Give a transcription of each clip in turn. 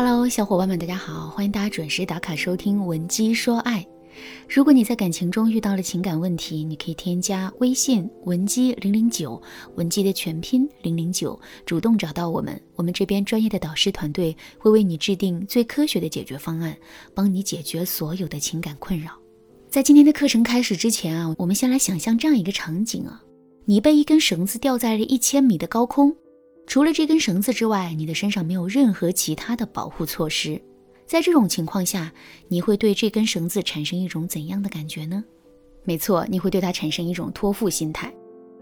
Hello，小伙伴们，大家好，欢迎大家准时打卡收听《文姬说爱》。如果你在感情中遇到了情感问题，你可以添加微信文姬零零九，文姬的全拼零零九，主动找到我们，我们这边专业的导师团队会为你制定最科学的解决方案，帮你解决所有的情感困扰。在今天的课程开始之前啊，我们先来想象这样一个场景啊，你被一根绳子吊在了一千米的高空，除了这根绳子之外，你的身上没有任何其他的保护措施。在这种情况下，你会对这根绳子产生一种怎样的感觉呢？没错，你会对它产生一种托付心态。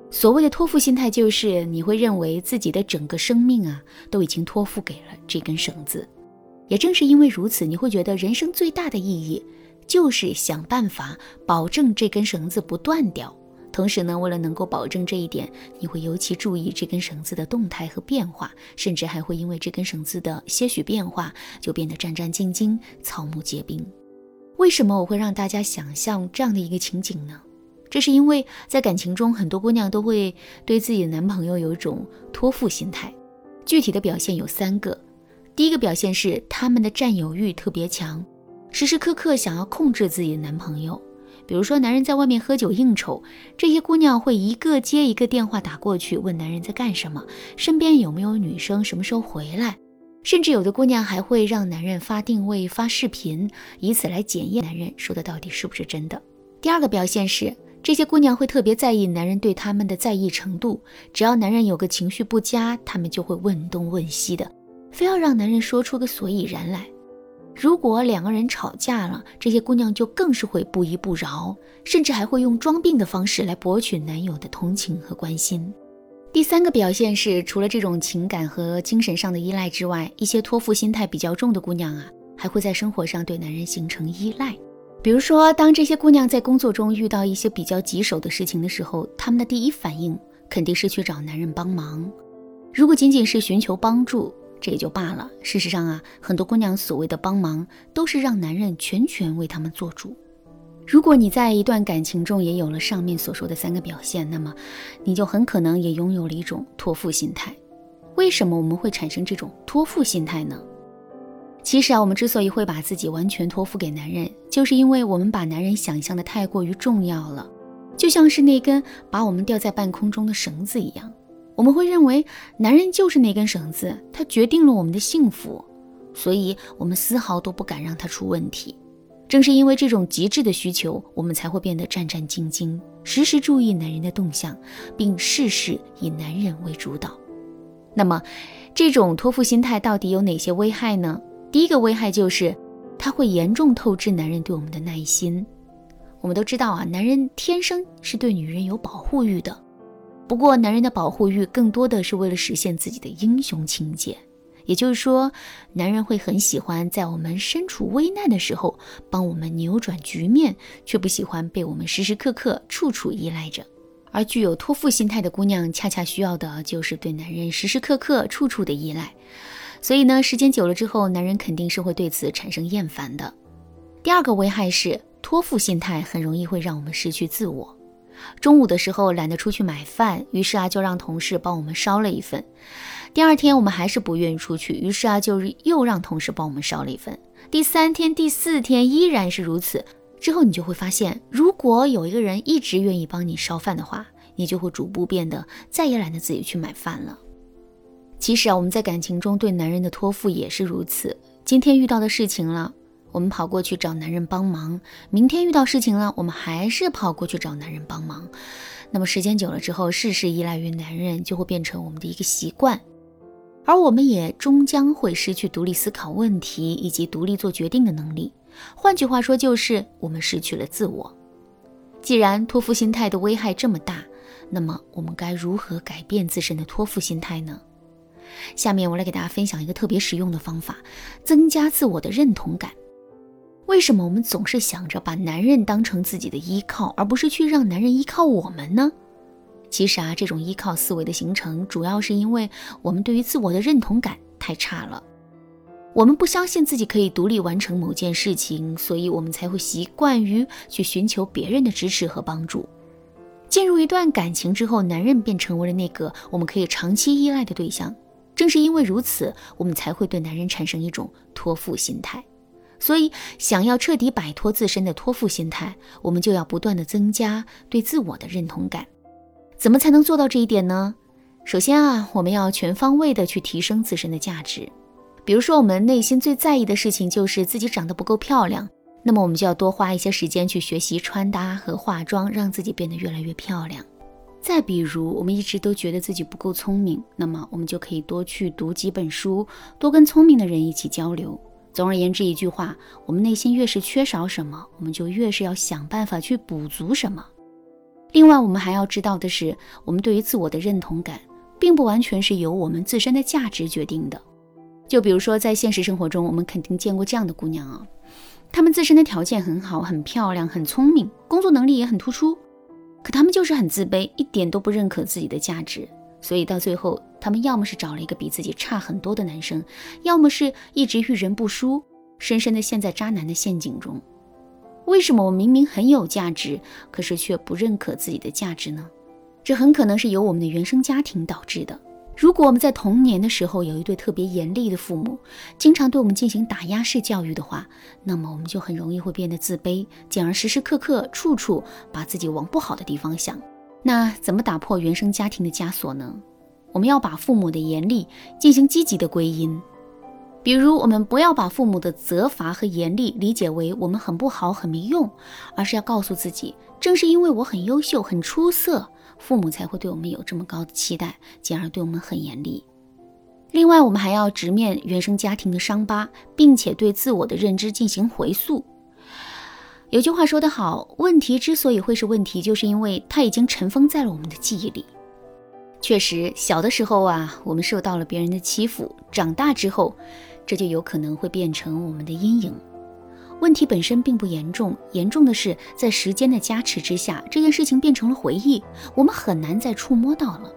所谓的托付心态，就是你会认为自己的整个生命啊，都已经托付给了这根绳子。也正是因为如此，你会觉得人生最大的意义，就是想办法保证这根绳子不断掉。同时呢，为了能够保证这一点，你会尤其注意这根绳子的动态和变化，甚至还会因为这根绳子的些许变化，就变得战战兢兢、草木皆兵。为什么我会让大家想象这样的一个情景呢？这是因为在感情中，很多姑娘都会对自己的男朋友有一种托付心态。具体的表现有三个：第一个表现是他们的占有欲特别强，时时刻刻想要控制自己的男朋友。比如说，男人在外面喝酒应酬，这些姑娘会一个接一个电话打过去，问男人在干什么，身边有没有女生，什么时候回来。甚至有的姑娘还会让男人发定位、发视频，以此来检验男人说的到底是不是真的。第二个表现是，这些姑娘会特别在意男人对他们的在意程度，只要男人有个情绪不佳，她们就会问东问西的，非要让男人说出个所以然来。如果两个人吵架了，这些姑娘就更是会不依不饶，甚至还会用装病的方式来博取男友的同情和关心。第三个表现是，除了这种情感和精神上的依赖之外，一些托付心态比较重的姑娘啊，还会在生活上对男人形成依赖。比如说，当这些姑娘在工作中遇到一些比较棘手的事情的时候，她们的第一反应肯定是去找男人帮忙。如果仅仅是寻求帮助，这也就罢了。事实上啊，很多姑娘所谓的帮忙，都是让男人全权为他们做主。如果你在一段感情中也有了上面所说的三个表现，那么你就很可能也拥有了一种托付心态。为什么我们会产生这种托付心态呢？其实啊，我们之所以会把自己完全托付给男人，就是因为我们把男人想象的太过于重要了，就像是那根把我们吊在半空中的绳子一样。我们会认为男人就是那根绳子，他决定了我们的幸福，所以我们丝毫都不敢让他出问题。正是因为这种极致的需求，我们才会变得战战兢兢，时时注意男人的动向，并事事以男人为主导。那么，这种托付心态到底有哪些危害呢？第一个危害就是，它会严重透支男人对我们的耐心。我们都知道啊，男人天生是对女人有保护欲的。不过，男人的保护欲更多的是为了实现自己的英雄情节，也就是说，男人会很喜欢在我们身处危难的时候帮我们扭转局面，却不喜欢被我们时时刻刻处处依赖着。而具有托付心态的姑娘，恰恰需要的就是对男人时时刻刻、处处的依赖。所以呢，时间久了之后，男人肯定是会对此产生厌烦的。第二个危害是，托付心态很容易会让我们失去自我。中午的时候懒得出去买饭，于是啊就让同事帮我们烧了一份。第二天我们还是不愿意出去，于是啊就又让同事帮我们烧了一份。第三天、第四天依然是如此。之后你就会发现，如果有一个人一直愿意帮你烧饭的话，你就会逐步变得再也懒得自己去买饭了。其实啊，我们在感情中对男人的托付也是如此。今天遇到的事情了。我们跑过去找男人帮忙，明天遇到事情了，我们还是跑过去找男人帮忙。那么时间久了之后，事事依赖于男人，就会变成我们的一个习惯，而我们也终将会失去独立思考问题以及独立做决定的能力。换句话说，就是我们失去了自我。既然托付心态的危害这么大，那么我们该如何改变自身的托付心态呢？下面我来给大家分享一个特别实用的方法，增加自我的认同感。为什么我们总是想着把男人当成自己的依靠，而不是去让男人依靠我们呢？其实啊，这种依靠思维的形成，主要是因为我们对于自我的认同感太差了。我们不相信自己可以独立完成某件事情，所以我们才会习惯于去寻求别人的支持和帮助。进入一段感情之后，男人便成为了那个我们可以长期依赖的对象。正是因为如此，我们才会对男人产生一种托付心态。所以，想要彻底摆脱自身的托付心态，我们就要不断的增加对自我的认同感。怎么才能做到这一点呢？首先啊，我们要全方位的去提升自身的价值。比如说，我们内心最在意的事情就是自己长得不够漂亮，那么我们就要多花一些时间去学习穿搭和化妆，让自己变得越来越漂亮。再比如，我们一直都觉得自己不够聪明，那么我们就可以多去读几本书，多跟聪明的人一起交流。总而言之，一句话，我们内心越是缺少什么，我们就越是要想办法去补足什么。另外，我们还要知道的是，我们对于自我的认同感，并不完全是由我们自身的价值决定的。就比如说，在现实生活中，我们肯定见过这样的姑娘啊，她们自身的条件很好，很漂亮，很聪明，工作能力也很突出，可她们就是很自卑，一点都不认可自己的价值。所以到最后，他们要么是找了一个比自己差很多的男生，要么是一直遇人不淑，深深的陷在渣男的陷阱中。为什么我明明很有价值，可是却不认可自己的价值呢？这很可能是由我们的原生家庭导致的。如果我们在童年的时候有一对特别严厉的父母，经常对我们进行打压式教育的话，那么我们就很容易会变得自卑，进而时时刻刻处处把自己往不好的地方想。那怎么打破原生家庭的枷锁呢？我们要把父母的严厉进行积极的归因，比如我们不要把父母的责罚和严厉理解为我们很不好、很没用，而是要告诉自己，正是因为我很优秀、很出色，父母才会对我们有这么高的期待，进而对我们很严厉。另外，我们还要直面原生家庭的伤疤，并且对自我的认知进行回溯。有句话说得好，问题之所以会是问题，就是因为它已经尘封在了我们的记忆里。确实，小的时候啊，我们受到了别人的欺负，长大之后，这就有可能会变成我们的阴影。问题本身并不严重，严重的是在时间的加持之下，这件事情变成了回忆，我们很难再触摸到了。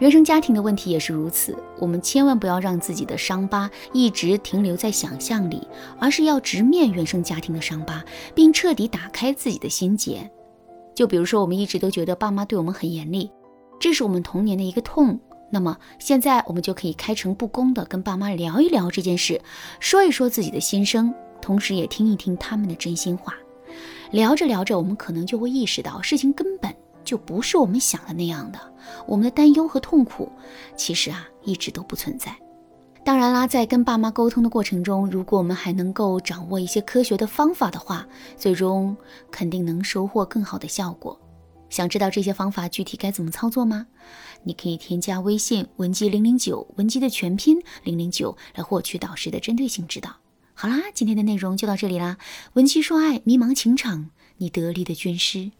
原生家庭的问题也是如此，我们千万不要让自己的伤疤一直停留在想象里，而是要直面原生家庭的伤疤，并彻底打开自己的心结。就比如说，我们一直都觉得爸妈对我们很严厉，这是我们童年的一个痛。那么现在我们就可以开诚布公的跟爸妈聊一聊这件事，说一说自己的心声，同时也听一听他们的真心话。聊着聊着，我们可能就会意识到事情根本。就不是我们想的那样的，我们的担忧和痛苦，其实啊一直都不存在。当然啦，在跟爸妈沟通的过程中，如果我们还能够掌握一些科学的方法的话，最终肯定能收获更好的效果。想知道这些方法具体该怎么操作吗？你可以添加微信文姬零零九，文姬的全拼零零九，来获取导师的针对性指导。好啦，今天的内容就到这里啦。文姬说爱，迷茫情场，你得力的军师。